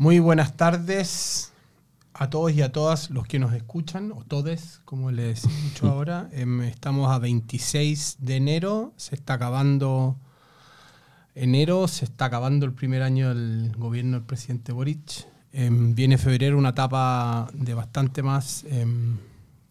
Muy buenas tardes a todos y a todas los que nos escuchan, o todes, como les he dicho ahora. Em, estamos a 26 de enero, se está acabando enero, se está acabando el primer año del gobierno del presidente Boric. Em, viene febrero, una etapa de bastante más, em,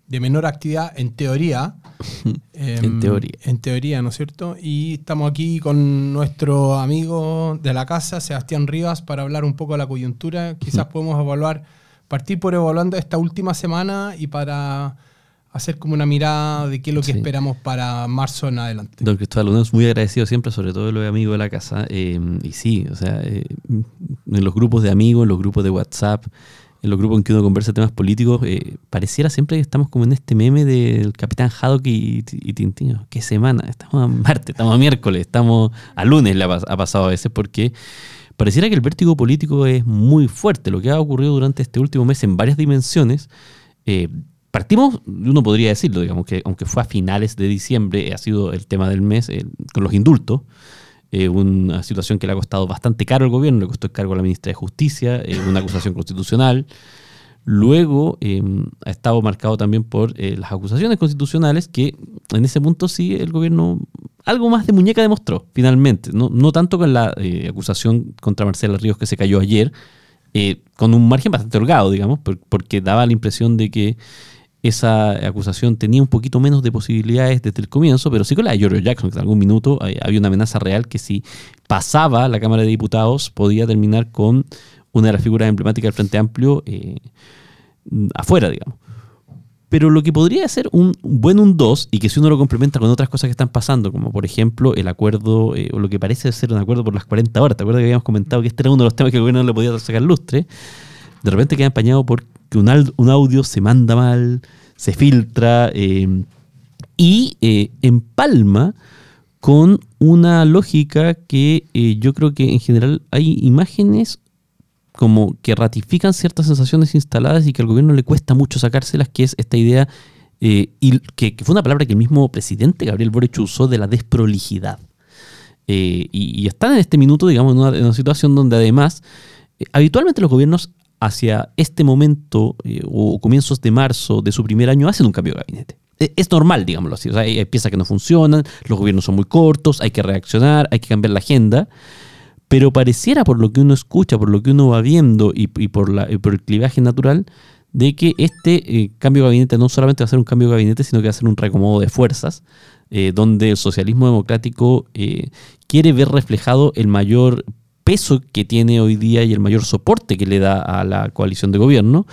de menor actividad en teoría. En teoría. En teoría, ¿no es cierto? Y estamos aquí con nuestro amigo de la casa, Sebastián Rivas, para hablar un poco de la coyuntura. Quizás podemos evaluar, partir por evaluando esta última semana y para hacer como una mirada de qué es lo que Sí. esperamos para marzo en adelante. Don Cristóbal Uneos, muy agradecido siempre, sobre todo de los amigos de la casa. eh, y sí, o sea, eh, en los grupos de amigos, en los grupos de WhatsApp, en los grupos en que uno conversa temas políticos, eh, pareciera siempre que estamos como en este meme del Capitán Haddock y, y Tintín. ¿Qué semana? Estamos a martes, estamos a miércoles, estamos a lunes, le ha, pas- ha pasado a veces, porque pareciera que el vértigo político es muy fuerte. Lo que ha ocurrido durante este último mes en varias dimensiones. eh, Partimos, uno podría decirlo, digamos que aunque fue a finales de diciembre, ha sido el tema del mes eh, con los indultos, eh, una situación que le ha costado bastante caro al gobierno, le costó el cargo a la ministra de Justicia, eh, una acusación constitucional. Luego eh, ha estado marcado también por las acusaciones constitucionales, que en ese punto sí el gobierno algo más de muñeca demostró, finalmente. No, no tanto con la acusación contra Marcela Ríos que se cayó ayer, con un margen bastante holgado, digamos, por- porque daba la impresión de que esa acusación tenía un poquito menos de posibilidades desde el comienzo, pero sí con la de Giorgio Jackson, que en algún minuto eh, había una amenaza real que si pasaba la Cámara de Diputados podía terminar con una de las figuras emblemáticas del Frente Amplio eh, afuera, digamos. Pero lo que podría ser un buen un 2 y que si uno lo complementa con otras cosas que están pasando, como por ejemplo el acuerdo, eh, o lo que parece ser un acuerdo por las 40 horas, ¿te acuerdas que habíamos comentado que este era uno de los temas que el gobierno no le podía sacar lustre? De repente queda empañado porque un, audio se manda mal, se filtra eh, y eh, empalma con una lógica que eh, yo creo que en general hay imágenes como que ratifican ciertas sensaciones instaladas y que al gobierno le cuesta mucho sacárselas, que es esta idea, eh, y que, que fue una palabra que el mismo presidente Gabriel Boric usó de la desprolijidad. Eh, y, y están en este minuto, digamos, en una, situación donde además, eh, habitualmente los gobiernos hacia este momento eh, o comienzos de marzo de su primer año hacen un cambio de gabinete. E- Es normal, digámoslo así. O sea, hay piezas que no funcionan, los gobiernos son muy cortos, hay que reaccionar, hay que cambiar la agenda. Pero pareciera, por lo que uno escucha, por lo que uno va viendo y, por, la, por el clivaje natural, de que este eh, cambio de gabinete no solamente va a ser un cambio de gabinete, sino que va a ser un reacomodo de fuerzas, eh, donde el socialismo democrático quiere ver reflejado el mayor peso que tiene hoy día y el mayor soporte que le da a la coalición de gobierno.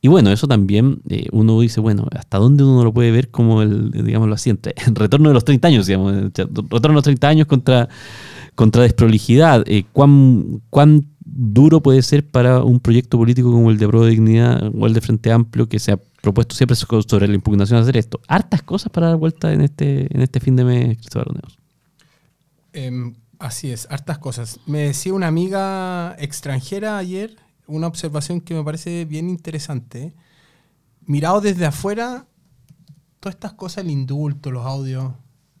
Y bueno, eso también eh, uno dice, bueno, ¿hasta dónde uno lo puede ver como el, digámoslo así, entre- el retorno de los 30 años, digamos, el retorno de los 30 años contra, contra desprolijidad? Eh, ¿cuán, ¿Cuán duro puede ser para un proyecto político como el de Pro Dignidad o el de Frente Amplio que se ha propuesto siempre so- sobre la impugnación hacer esto? Hartas cosas para dar vuelta en este, en este fin de mes, Cristóbal Oneos. Em, así es, hartas cosas. Me decía una amiga extranjera ayer una observación que me parece bien interesante. Mirado desde afuera, todas estas cosas, el indulto, los audios,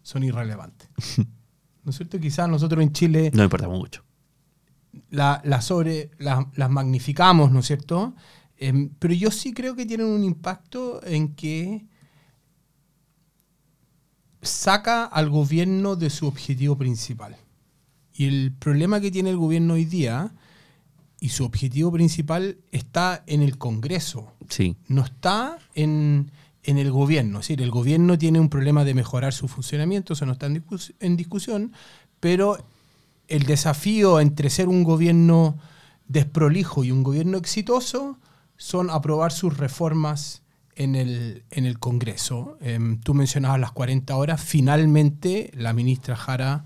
son irrelevantes. ¿No es cierto? Quizás nosotros en Chile No importa mucho. la- las sobre, la- las magnificamos, ¿no es cierto? Em, pero yo sí creo que tienen un impacto en que saca al gobierno de su objetivo principal. Y el problema que tiene el gobierno hoy día y su objetivo principal está en el Congreso, Sí. no está en, en el gobierno. Es decir, el gobierno tiene un problema de mejorar su funcionamiento, eso no está en, discus- en discusión, pero el desafío entre ser un gobierno desprolijo y un gobierno exitoso son aprobar sus reformas en el, en el Congreso. Em, tú mencionabas las 40 horas, finalmente la ministra Jara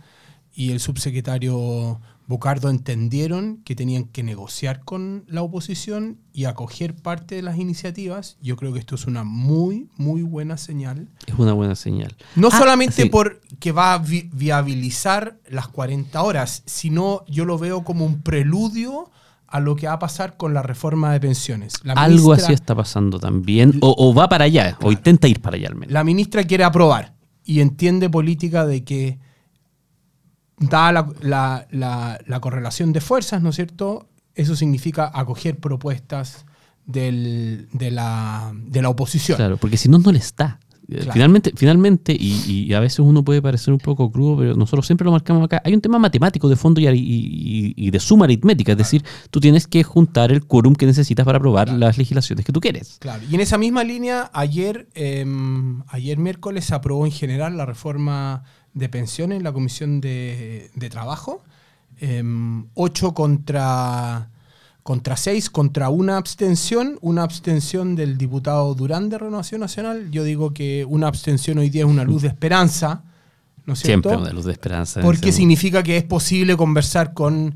y el subsecretario Bocardo entendieron que tenían que negociar con la oposición y acoger parte de las iniciativas. Yo creo que esto es una muy, muy buena señal. Es una buena señal. No Ah, solamente sí. por que va a vi- viabilizar las 40 horas, sino yo lo veo como un preludio a lo que va a pasar con la reforma de pensiones. La Algo ministra- así está pasando también. O, o va para allá, o intenta ir para allá al menos. La ministra quiere aprobar y entiende política de que, dada la, la- la- la correlación de fuerzas, ¿no es cierto? eso significa acoger propuestas del- de, la, de la oposición. Claro, porque si no, no le está. Eh, Claro. Finalmente, finalmente y, y a veces uno puede parecer un poco crudo, pero nosotros siempre lo marcamos acá. Hay un tema matemático de fondo y, y- y- de suma aritmética, es decir, tú tienes que juntar el quórum que necesitas para aprobar Claro. las legislaciones que tú quieres. Claro, y en esa misma línea, ayer, em, ayer miércoles se aprobó en general la reforma de pensiones en la Comisión de, de Trabajo. Em, ocho contra, contra seis, contra una abstención, una abstención del diputado Durán de Renovación Nacional. Yo digo que una abstención hoy día es una luz de esperanza, ¿no es cierto? Siempre una luz de esperanza. Porque significa que es posible conversar con,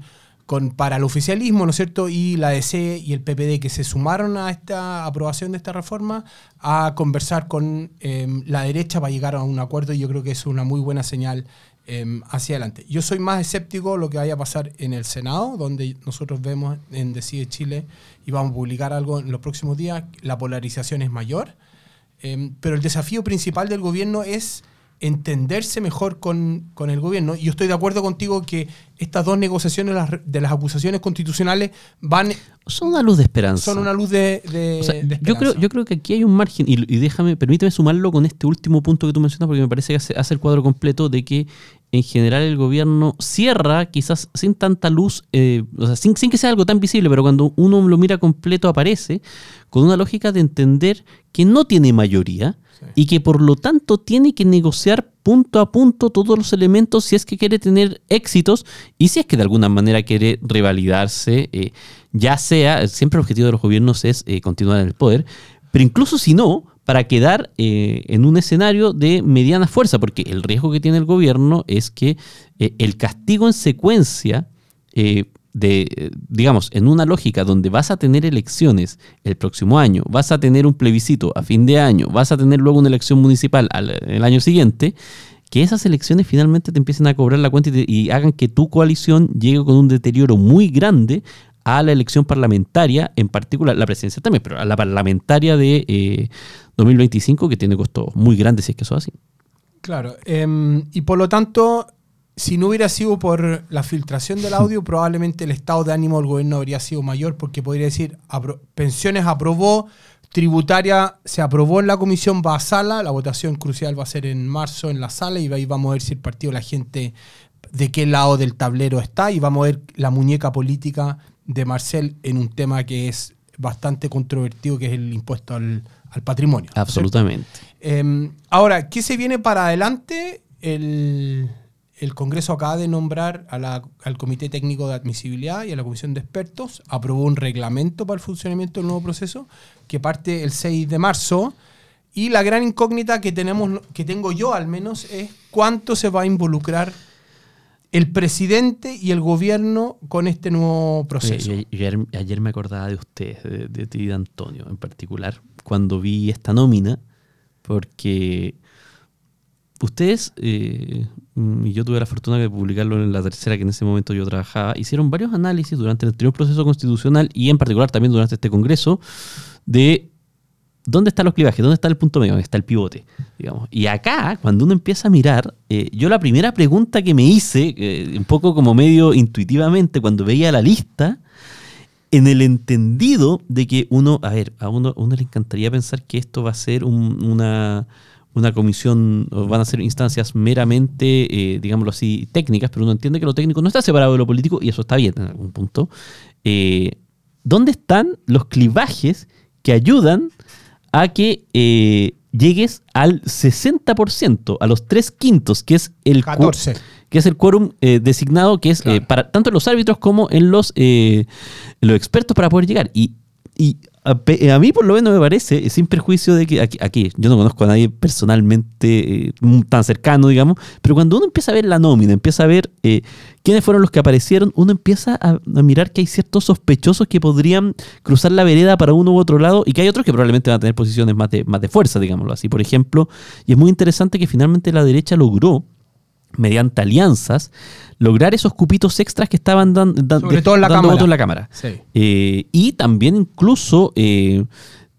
con para el oficialismo, ¿no es cierto? Y la DC y el PPD que se sumaron a esta aprobación de esta reforma a conversar con em, la derecha para llegar a un acuerdo y yo creo que es una muy buena señal em, hacia adelante. Yo soy más escéptico lo que vaya a pasar en el Senado, donde nosotros vemos en Decide Chile y vamos a publicar algo en los próximos días, la polarización es mayor. Em, pero el desafío principal del gobierno es entenderse mejor con, con el gobierno. Y yo estoy de acuerdo contigo que estas dos negociaciones las de las acusaciones constitucionales van Son una luz de esperanza. son una luz de, de- O sea, de yo, esperanza. creo, yo creo que aquí hay un margen, y, y déjame, permíteme sumarlo con este último punto que tú mencionas, porque me parece que hace, hace el cuadro completo de que en general el gobierno cierra, quizás sin tanta luz, eh, o sea, sin, sin que sea algo tan visible, pero cuando uno lo mira completo aparece con una lógica de entender que no tiene mayoría Y que por lo tanto tiene que negociar punto a punto todos los elementos si es que quiere tener éxitos y si es que de alguna manera quiere revalidarse, eh, ya sea, siempre el objetivo de los gobiernos es eh, continuar en el poder, pero incluso si no, para quedar eh, en un escenario de mediana fuerza, porque el riesgo que tiene el gobierno es que el castigo en secuencia de, eh, digamos, en una lógica donde vas a tener elecciones el próximo año, vas a tener un plebiscito a fin de año, vas a tener luego una elección municipal al- el año siguiente, que esas elecciones finalmente te empiecen a cobrar la cuenta y, hagan que tu coalición llegue con un deterioro muy grande a la elección parlamentaria, en particular la presidencia también, pero a la parlamentaria de eh, 2025, que tiene costos muy grandes si es que eso es así. Claro, em, y por lo tanto, si no hubiera sido por la filtración del audio, probablemente el estado de ánimo del gobierno habría sido mayor, porque podría decir, apro- pensiones aprobó, tributaria se aprobó en la comisión, va a sala, la votación crucial va a ser en marzo en la sala y ahí vamos a ver si el partido, la gente, de qué lado del tablero está y vamos a ver la muñeca política de Marcel en un tema que es bastante controvertido, que es el impuesto al, al patrimonio. Absolutamente. Eh, ahora, ¿qué se viene para adelante? El, el Congreso acaba de nombrar al Comité Técnico de Admisibilidad y a la Comisión de Expertos. Aprobó un reglamento para el funcionamiento del nuevo proceso que parte el 6 de marzo. Y la gran incógnita que, tenemos, que tengo yo al menos es cuánto se va a involucrar el presidente y el gobierno con este nuevo proceso. Ayer, me acordaba de usted, de, de ti, de Antonio en particular, cuando vi esta nómina, porque ustedes, eh, y yo tuve la fortuna de publicarlo en la tercera, que en ese momento yo trabajaba, hicieron varios análisis durante el anterior proceso constitucional y en particular también durante este Congreso de ¿Dónde están los clivajes? ¿Dónde está el punto medio? ¿Dónde está el pivote? Digamos. Y acá, cuando uno empieza a mirar, eh, yo la primera pregunta que me hice, eh, un poco como medio intuitivamente, cuando veía la lista, en el entendido de que uno, a ver, a uno, a uno le encantaría pensar que esto va a ser un- una, una comisión, van a ser instancias meramente, eh, digámoslo así, técnicas, pero uno entiende que lo técnico no está separado de lo político y eso está bien en algún punto. Eh, ¿Dónde están los clivajes que ayudan a que eh, llegues al 60%, a los tres quintos, que es el, cu- 14. que es el quórum designado, que es eh, Claro. para tanto en los árbitros como en los, en los expertos para poder llegar. Y, y a, pe- a mí por lo menos me parece, eh, sin perjuicio de que aquí, yo no conozco a nadie personalmente eh, tan cercano, digamos, pero cuando uno empieza a ver la nómina, empieza a ver eh, quiénes fueron los que aparecieron, uno empieza a, a mirar que hay ciertos sospechosos que podrían cruzar la vereda para uno u otro lado y que hay otros que probablemente van a tener posiciones más de, más de fuerza, digámoslo así. Por ejemplo, y es muy interesante que finalmente la derecha logró mediante alianzas, lograr esos cupitos extras que estaban dan- dan- Sobre de- todo en la dando Cámara. votos en la Cámara. Sí. Eh, y también incluso eh,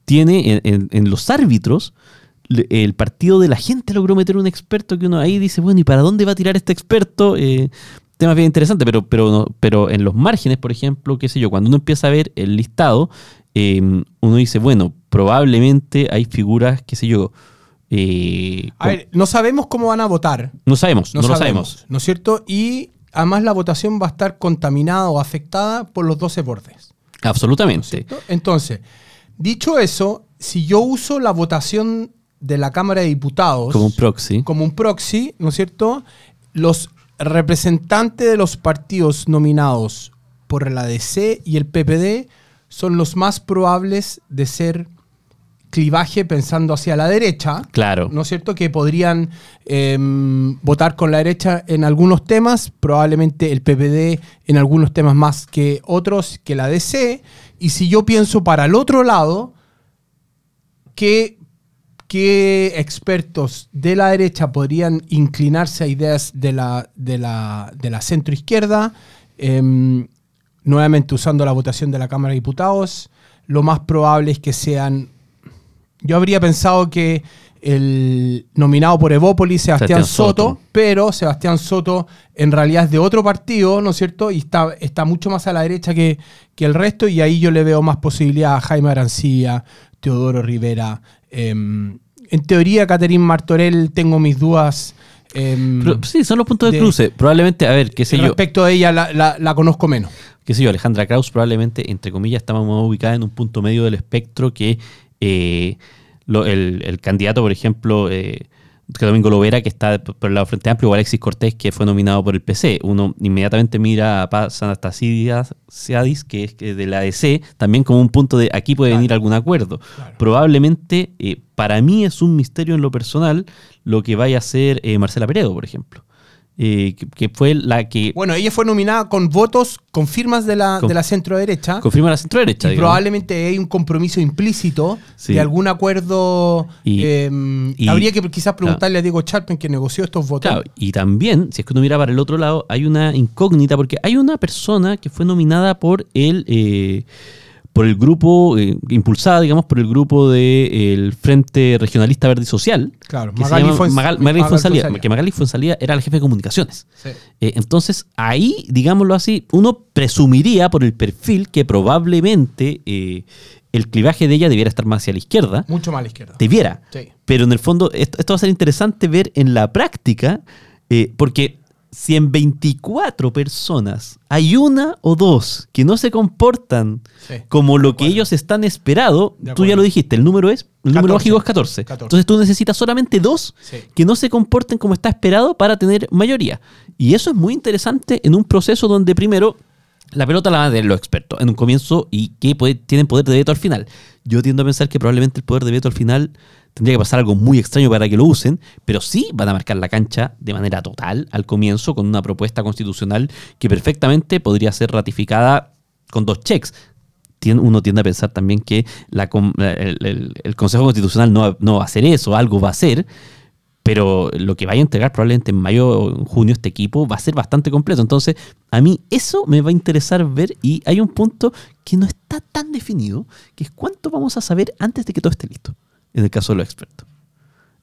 tiene en, en- en los árbitros, el partido de la gente logró meter un experto que uno ahí dice, bueno, ¿y para dónde va a tirar este experto? Eh, temas bien interesantes, pero, pero, no- pero en los márgenes, por ejemplo, qué sé yo, cuando uno empieza a ver el listado, eh, uno dice, bueno, probablemente hay figuras, qué sé yo, A ver, no sabemos cómo van a votar. no sabemos, no, lo sabemos. ¿No es cierto? Y además la votación va a estar contaminada o afectada por los 12 bordes. Absolutamente. Entonces, dicho eso, si yo uso la votación de la Cámara de Diputados Como un proxy. como un proxy, ¿no es cierto? Los representantes de los partidos nominados por la DC y el PPD son los más probables de ser clivaje pensando hacia la derecha. Claro. ¿No es cierto? Que podrían em, votar con la derecha en algunos temas, probablemente el PPD en algunos temas más que otros, que la DC. Y si yo pienso para el otro lado, ¿qué, qué expertos de la derecha podrían inclinarse a ideas de la, de la, de la centroizquierda? Em, nuevamente usando la votación de la Cámara de Diputados, lo más probable es que sean yo habría pensado que el nominado por Evópolis, Sebastián, Sebastián Soto, Soto. pero Sebastián Soto en realidad es de otro partido, ¿no es cierto? Y está, está mucho más a la derecha que, que el resto, y ahí yo le veo más posibilidad a Jaime Arancilla, Teodoro Rivera. em, en teoría, Caterín Martorell, tengo mis dudas. em, Pero, sí, son los puntos de, de- cruce. Probablemente, a ver, qué sé yo, respecto a ella, la, la- la conozco menos. qué sé yo, Alejandra Kraus probablemente, entre comillas, está más ubicada en un punto medio del espectro que eh, lo- el, el candidato, por ejemplo, eh, que Domingo Lovera, que está por el lado Frente Amplio, o Alexis Cortés, que fue nominado por el PC. Uno inmediatamente mira a Paz Anastasiadis, que es de la ADC, también como un punto de aquí puede Claro. venir algún acuerdo. Claro. Probablemente, eh, para mí es un misterio en lo personal lo que vaya a hacer eh, Marcela Peredo, por ejemplo. Eh, que, que fue la que Bueno, ella fue nominada con votos, con firmas de la, Con- de la centro derecha. confirma la centro derecha. Y probablemente hay un compromiso implícito Sí. de algún acuerdo. Y- em, y- habría que quizás preguntarle a Diego Charpen que negoció estos votos. Claro, y también, si es que uno mira para el otro lado, hay una incógnita, porque hay una persona que fue nominada por el, eh, por el grupo, eh, impulsada, digamos, por el grupo del Frente Regionalista Verde y Social. Claro, que Magali Magal- Magali Fuenzalía. que Magali Fuenzalía era la jefe de comunicaciones. Sí. Eh, entonces, ahí, digámoslo así, uno presumiría por el perfil que probablemente eh, el clivaje de ella debiera estar más hacia la izquierda. Mucho más a la izquierda. Debiera. Sí. Pero en el fondo, esto, esto va a ser interesante ver en la práctica, porque si en 24 personas hay una o dos que no se comportan Sí, como lo que ellos están esperado, tú ya lo dijiste, el número es, el número 14. mágico es 14. 14. Entonces tú necesitas solamente dos Sí. que no se comporten como está esperado para tener mayoría. Y eso es muy interesante en un proceso donde primero la pelota la van a tener los expertos en un comienzo y que puede- tienen poder de veto al final. Yo tiendo a pensar que probablemente el poder de veto al final tendría que pasar algo muy extraño para que lo usen, pero sí van a marcar la cancha de manera total al comienzo con una propuesta constitucional que perfectamente podría ser ratificada con dos. Tien- Uno tiende a pensar también que el, Consejo Constitucional no va a hacer eso, algo va a hacer, pero lo que vaya a entregar probablemente en mayo o en junio este equipo va a ser bastante completo. Entonces, a mí eso me va a interesar ver y hay un punto que no está tan definido, que es cuánto vamos a saber antes de que todo esté listo, en el caso de los expertos.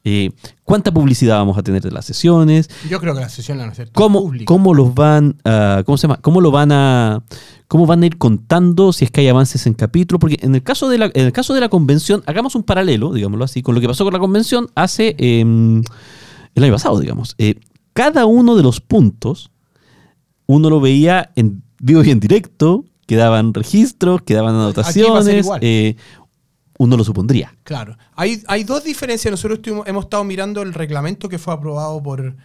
Eh, ¿Cuánta publicidad vamos a tener de las sesiones? Yo creo que la sesión la van a hacer ¿Cómo, cómo los van a, cómo se llama? ¿Cómo lo van a cómo van a ir contando si es que hay avances en capítulo? Porque en el caso de la, en el caso de la convención, hagamos un paralelo, digámoslo así, con lo que pasó con la convención hace eh, el año pasado, digamos. Eh, cada uno de los puntos uno lo veía en vivo y en directo, quedaban registros, quedaban ser anotaciones, eh, uno lo supondría. Claro. Hay, hay dos diferencias. Nosotros estuvimos- hemos estado mirando el reglamento que fue aprobado por,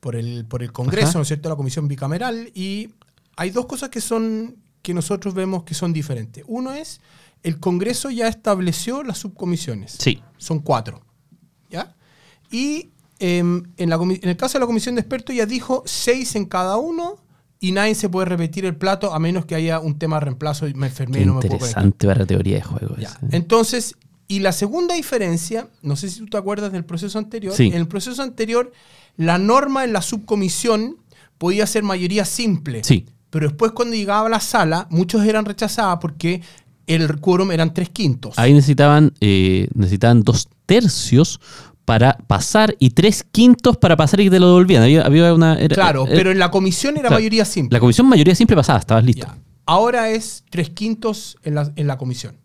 por, el, por el Congreso, Ajá. ¿no es cierto? La Comisión Bicameral. Y hay dos cosas que son que nosotros vemos que son diferentes. Uno es, el Congreso ya estableció las subcomisiones. Sí. Son cuatro. ¿Ya? Y em, en, la en el caso de la comisión de expertos ya dijo seis en cada uno y nadie se puede repetir el plato a menos que haya un tema de reemplazo y me enfermé Qué y no me puedo interesante para la teoría de juego. Ya. ese. Entonces, y la segunda diferencia, no sé si tú te acuerdas del proceso anterior, Sí. en el proceso anterior la norma en la subcomisión podía ser mayoría simple. Sí. Pero después cuando llegaba a la sala, muchos eran rechazados porque el quórum eran tres quintos. Ahí necesitaban, eh, necesitaban dos tercios para pasar y tres quintos para pasar y que te lo devolvían. Había, había una, era- Claro, era- pero en la comisión era claro, mayoría simple. La comisión mayoría siempre pasaba, estabas listo. Ya. Ahora es tres quintos en la, en la comisión.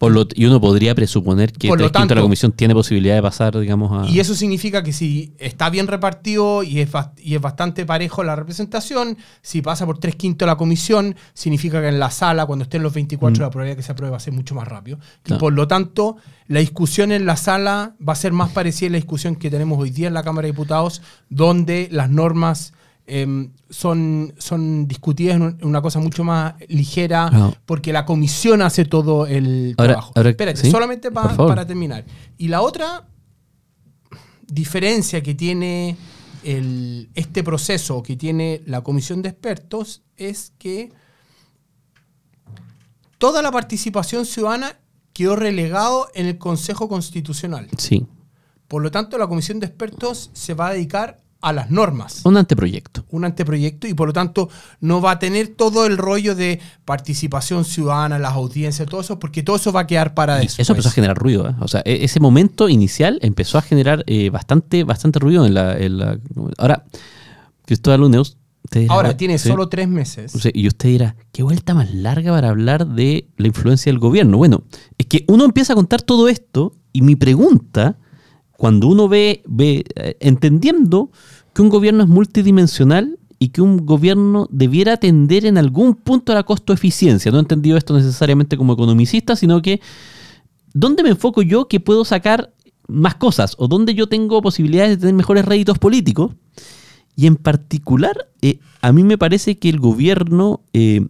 Por lo, y uno podría presuponer que Por lo tres quintos de la tanto- comisión tiene posibilidad de pasar, digamos, a. Y eso significa que si está bien repartido y es, y es bastante parejo la representación, si pasa por tres quintos la comisión, significa que en la sala, cuando estén los 24, Mm. la probabilidad de que se apruebe va a ser mucho más rápido. Y por lo tanto, la discusión en la sala va a ser más parecida a la discusión que tenemos hoy día en la Cámara de Diputados, donde las normas em, son, son discutidas en un- en una cosa mucho más ligera, Claro. porque la comisión hace todo el Ahora- trabajo. ahora- Espérate, ¿sí? solamente pa- para terminar. Y la otra diferencia que tiene el- este proceso, que tiene la comisión de expertos, es que toda la participación ciudadana quedó relegado en el Consejo Constitucional. Sí. Por lo tanto, la comisión de expertos se va a dedicar a las normas Un anteproyecto. un anteproyecto y por lo tanto no va a tener todo el rollo de participación ciudadana, las audiencias, todo eso, porque todo eso va a quedar para Y después. Eso empezó a generar ruido. ¿eh? O sea, e- ese momento inicial empezó a generar eh, bastante, bastante ruido en la, en la- Ahora, Cristóbal dirá, Ahora tiene sí. solo tres meses. Y usted dirá, ¿qué vuelta más larga para hablar de la influencia del gobierno? Bueno, es que uno empieza a contar todo esto y mi pregunta, cuando uno ve, ve eh, entendiendo que un gobierno es multidimensional y que un gobierno debiera atender en algún punto a la costo eficiencia, no he entendido esto necesariamente como economicista, sino que ¿dónde me enfoco yo que puedo sacar más cosas? ¿O dónde yo tengo posibilidades de tener mejores réditos políticos? Y en particular, eh, a mí me parece que el gobierno eh,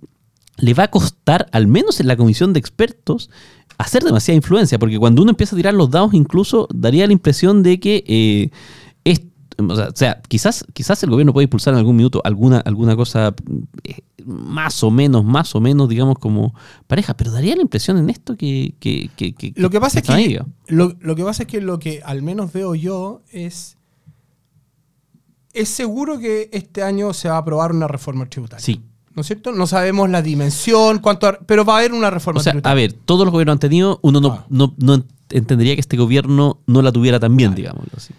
le va a costar, al menos en la comisión de expertos, hacer demasiada influencia, porque cuando uno empieza a tirar los dados, incluso daría la impresión de que eh, es- o sea, o sea, quizás, quizás el gobierno puede impulsar en algún minuto alguna, alguna cosa eh, más o menos, más o menos, digamos, como pareja, pero daría la impresión en esto que... que, que- que- Lo que pasa es que lo, lo que pasa es que lo que al menos veo yo es es seguro que este año se va a aprobar una reforma tributaria. Sí. ¿No es cierto? No sabemos la dimensión, cuánto, pero va a haber una reforma O sea, a tributaria. ver, todos los gobiernos han tenido, uno no, Ah. no, no entendería que este gobierno no la tuviera tan bien, digámoslo así.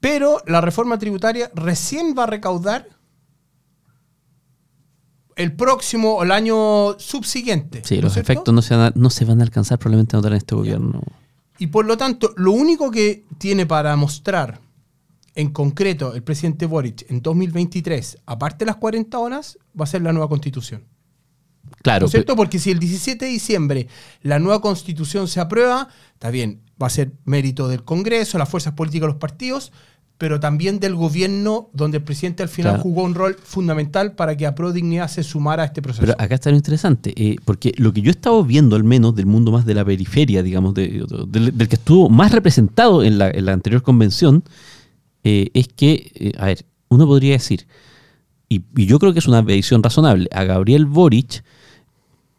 Pero la reforma tributaria recién va a recaudar el próximo o el año subsiguiente. Sí, ¿no los cierto? efectos no se, van a, no se van a alcanzar probablemente a notar en este gobierno. Y por lo tanto, lo único que tiene para mostrar en concreto el presidente Boric en 2023, aparte de las 40 horas, va a ser la nueva constitución. Claro, ¿No es cierto? Porque si el 17 de diciembre la nueva constitución se aprueba, está bien, va a ser mérito del Congreso, las fuerzas políticas, los partidos, pero también del gobierno, donde el presidente al final Claro. jugó un rol fundamental para que a Pro Dignidad se sumara a este proceso. Pero acá está lo interesante, eh, porque lo que yo he estado viendo, al menos del mundo más de la periferia, digamos, de- de- del, del que estuvo más representado en la, en la anterior convención, eh, es que, eh, a ver, uno podría decir, y, y yo creo que es una visión razonable, a Gabriel Boric,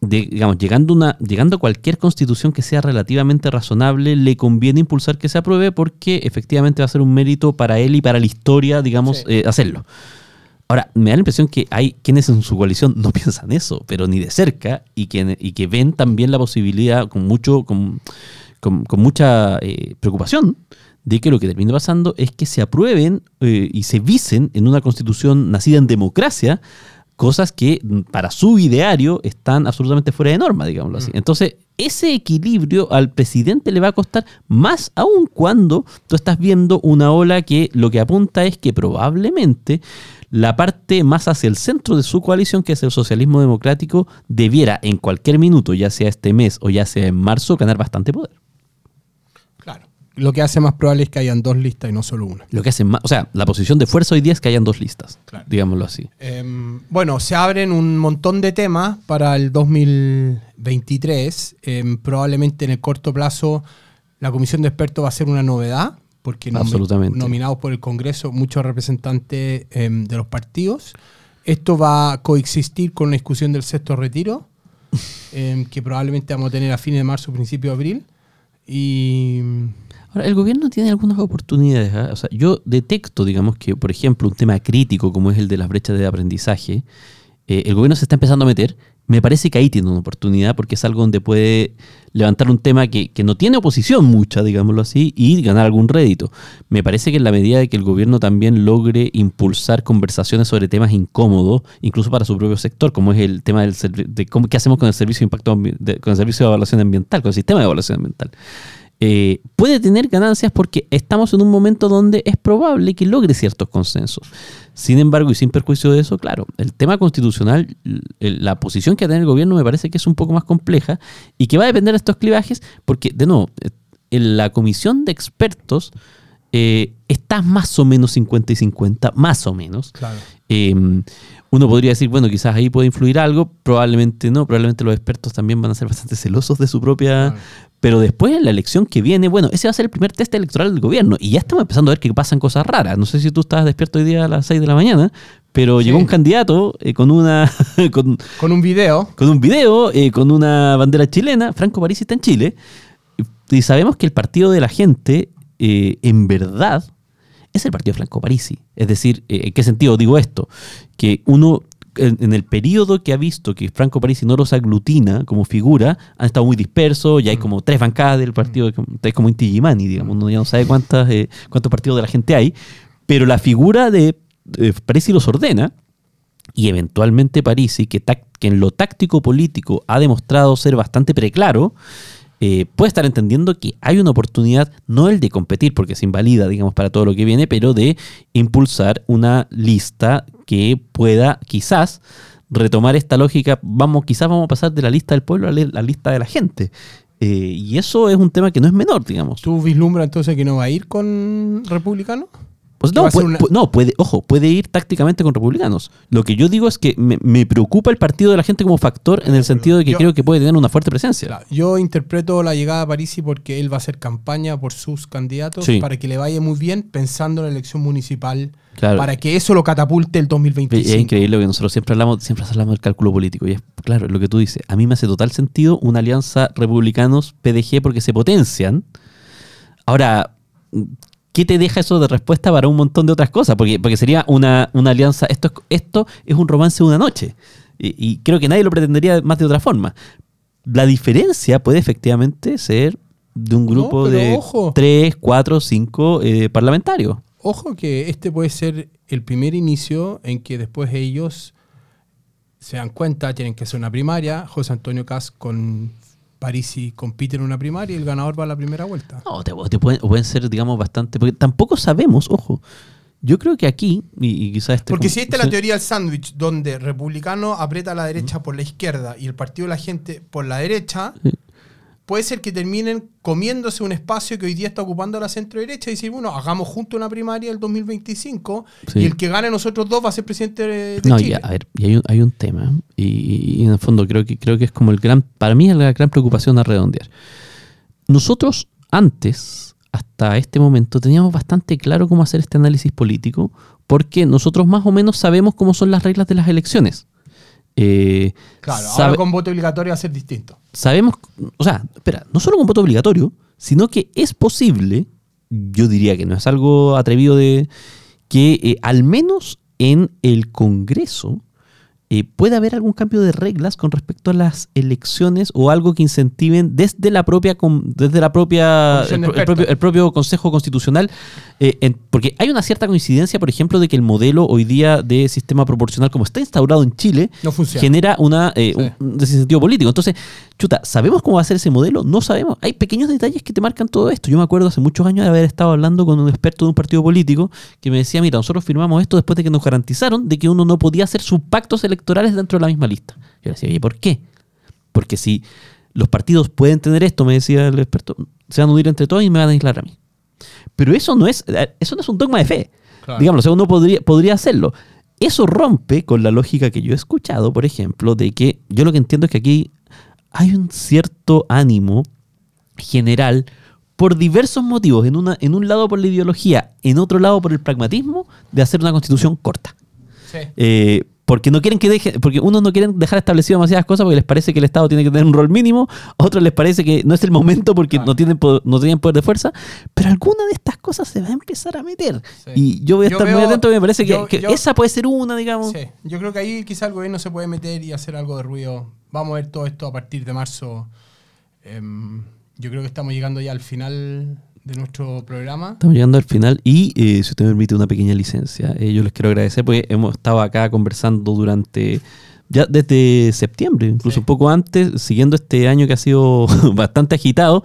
de, digamos, llegando, una, llegando a cualquier constitución que sea relativamente razonable, le conviene impulsar que se apruebe porque efectivamente va a ser un mérito para él y para la historia, digamos, Sí. eh, hacerlo. Ahora, me da la impresión que hay quienes en su coalición no piensan eso, pero ni de cerca, y que, y que ven también la posibilidad con mucho, con, con- con mucha eh, preocupación de que lo que termine pasando es que se aprueben eh, y se visen en una constitución nacida en democracia cosas que mm, para su ideario están absolutamente fuera de norma, digámoslo así. Mm. Entonces, ese equilibrio al presidente le va a costar más aún cuando tú estás viendo una ola que lo que apunta es que probablemente la parte más hacia el centro de su coalición, que es el socialismo democrático, debiera en cualquier minuto, ya sea este mes o ya sea en marzo, ganar bastante poder. Lo que hace más probable es que hayan dos listas y no solo una. Lo que hace más, o sea, la posición de fuerza hoy día es que hayan dos listas, Claro. digámoslo así. Em, bueno, se abren un montón de temas para el 2023. Em, probablemente en el corto plazo la comisión de expertos va a ser una novedad, porque Absolutamente. nominados por el Congreso muchos representantes em, de los partidos. Esto va a coexistir con la discusión del sexto retiro, que probablemente vamos a tener a fines de marzo, principio de abril. Y Ahora, el gobierno tiene algunas oportunidades. ¿ah? O sea, yo detecto, digamos, que, por ejemplo, un tema crítico como es el de las brechas de aprendizaje, eh, el gobierno se está empezando a meter, me parece que ahí tiene una oportunidad porque es algo donde puede levantar un tema que, que, no tiene oposición mucha, digámoslo así, y ganar algún rédito. Me parece que en la medida de que el gobierno también logre impulsar conversaciones sobre temas incómodos, incluso para su propio sector, como es el tema del de cómo, qué hacemos con el servicio de impacto con el servicio de evaluación ambiental, con el sistema de evaluación ambiental. Eh, puede tener ganancias porque estamos en un momento donde es probable que logre ciertos consensos. Sin embargo, y sin perjuicio de eso, claro, el tema constitucional, la posición que tiene el gobierno me parece que es un poco más compleja y que va a depender de estos clivajes porque, de nuevo, en la comisión de expertos eh, está más o menos 50 y 50, más o menos. Em, uno podría decir, bueno, quizás ahí puede influir algo, probablemente no, probablemente los expertos también van a ser bastante celosos de su propia pero después en la elección que viene, bueno, ese va a ser el primer test electoral del gobierno. Y ya estamos empezando a ver que pasan cosas raras. No sé si tú estabas despierto hoy día a las 6 de la mañana, pero llegó un candidato eh, con una. con, un video. Con un video, eh, con una bandera chilena. Franco París está en Chile. Y sabemos que el partido de la gente, eh, en verdad, es el partido de Franco Parisi. Es decir, ¿en qué sentido digo esto? Que uno en, el periodo que ha visto que Franco Parisi no los aglutina como figura, han estado muy dispersos, ya hay mm. como tres bancadas del partido, mm. es como Inti Gimani, digamos, uno ya no sabe cuántas, eh, cuántos partidos de la gente hay, pero la figura de, Parisi los ordena, y eventualmente Parisi, que, que en lo táctico político ha demostrado ser bastante preclaro, eh, puede estar entendiendo que hay una oportunidad, no el de competir, porque se invalida, digamos, para todo lo que viene, pero de impulsar una lista que pueda quizás retomar esta lógica, vamos, quizás vamos a pasar de la lista del pueblo a la lista de la gente. Eh, y eso es un tema que no es menor, digamos. ¿Tú vislumbras entonces que no va a ir con republicano? Pues no, puede, no, puede, ojo, puede ir tácticamente con republicanos. Lo que yo digo es que me, preocupa el partido de la gente como factor en el sentido de que creo que puede tener una fuerte presencia. yo interpreto la llegada a Parisi porque él va a hacer campaña por sus candidatos para que le vaya muy bien pensando en la elección municipal. Para que eso lo catapulte el 2025. Es increíble que nosotros siempre hablamos, siempre hablamos del cálculo político. Y es claro, lo que tú dices. A mí me hace total sentido una alianza republicanos-PDG porque se potencian. Ahora, ¿qué te deja eso de respuesta para un montón de otras cosas? Porque, porque sería una, alianza, esto es, esto es un romance de una noche. Y, creo que nadie lo pretendería más de otra forma. La diferencia puede efectivamente ser de un grupo de tres, cuatro, cinco eh, parlamentarios. Ojo que este puede ser el primer inicio en que después ellos se dan cuenta, tienen que hacer una primaria, José Antonio Cas con Parisi compite en una primaria y el ganador va a la primera vuelta. No, te, pueden, ser, digamos, bastante. Porque tampoco sabemos, ojo. Yo creo que aquí, y, quizás este. Porque si esta es la teoría del sándwich, donde republicano aprieta a la derecha por la izquierda y el partido de la gente por la derecha, puede ser que terminen comiéndose un espacio que hoy día está ocupando la centro derecha y decir, bueno, hagamos junto una primaria el 2025 y el que gane nosotros dos va a ser presidente de no, Chile. a ver, y hay un, hay un tema, y, en el fondo creo que, creo que es como el gran, para mí es la gran preocupación a redondear. Nosotros antes, hasta este momento, teníamos bastante claro cómo hacer este análisis político, porque nosotros más o menos sabemos cómo son las reglas de las elecciones. Eh, claro, ahora con voto obligatorio va a ser distinto. Sabemos, o sea, espera, no solo con voto obligatorio, sino que es posible, yo diría que no es algo atrevido de, que eh, al menos en el Congreso eh, puede haber algún cambio de reglas con respecto a las elecciones o algo que incentiven desde la propia desde la propia el, propio, Consejo Constitucional eh, porque hay una cierta coincidencia por ejemplo de que el modelo hoy día de sistema proporcional como está instaurado en Chile genera una eh, un desincentivo político entonces chuta sabemos cómo va a ser ese modelo no sabemos hay pequeños detalles que te marcan todo esto yo me acuerdo hace muchos años de haber estado hablando con un experto de un partido político que me decía mira nosotros firmamos esto después de que nos garantizaron de que uno no podía hacer sus pactos electorales dentro de la misma lista. Yo decía, oye, ¿por qué? Porque si los partidos pueden tener esto, me decía el experto, se van a unir entre todos y me van a aislar a mí. Pero eso no es, eso no es un dogma de fe. Digamos, uno podría, podría hacerlo. Eso rompe con la lógica que yo he escuchado, por ejemplo, de que yo lo que entiendo es que aquí hay un cierto ánimo general por diversos motivos, en, una, en un lado por la ideología, en otro lado por el pragmatismo, de hacer una constitución corta. Sí. Eh, porque no quieren que deje, porque unos no quieren dejar establecido demasiadas cosas porque les parece que el Estado tiene que tener un rol mínimo, otros les parece que no es el momento porque no tienen poder, no tienen poder de fuerza, pero alguna de estas cosas se va a empezar a meter. Y yo voy a estar muy atento, me parece que, esa puede ser una, digamos. Sí, yo creo que ahí quizá el gobierno se puede meter y hacer algo de ruido. Vamos a ver todo esto a partir de marzo. Em, yo creo que estamos llegando ya al final de nuestro programa. Estamos llegando al final y eh, si usted me permite una pequeña licencia, eh, yo les quiero agradecer porque hemos estado acá conversando durante ya desde septiembre, incluso un poco antes, siguiendo este año que ha sido bastante agitado.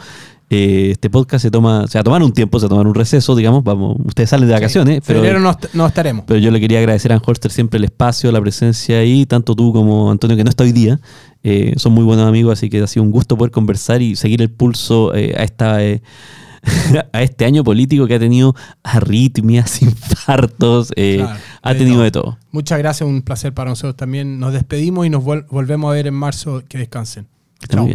Eh, este podcast se toma, se va a tomar un tiempo, se va a tomar un receso, digamos, vamos, ustedes salen de vacaciones. pero, Febrero no, no, estaremos. Pero yo le quería agradecer a Holster siempre el espacio, la presencia ahí, tanto tú como Antonio, que no está hoy día. son muy buenos amigos, así que ha sido un gusto poder conversar y seguir el pulso a esta a este año político que ha tenido arritmias, infartos, eh, ha tenido de todo. Muchas gracias, un placer para nosotros también. Nos despedimos y nos volvemos a ver en marzo. Que descansen. Chao.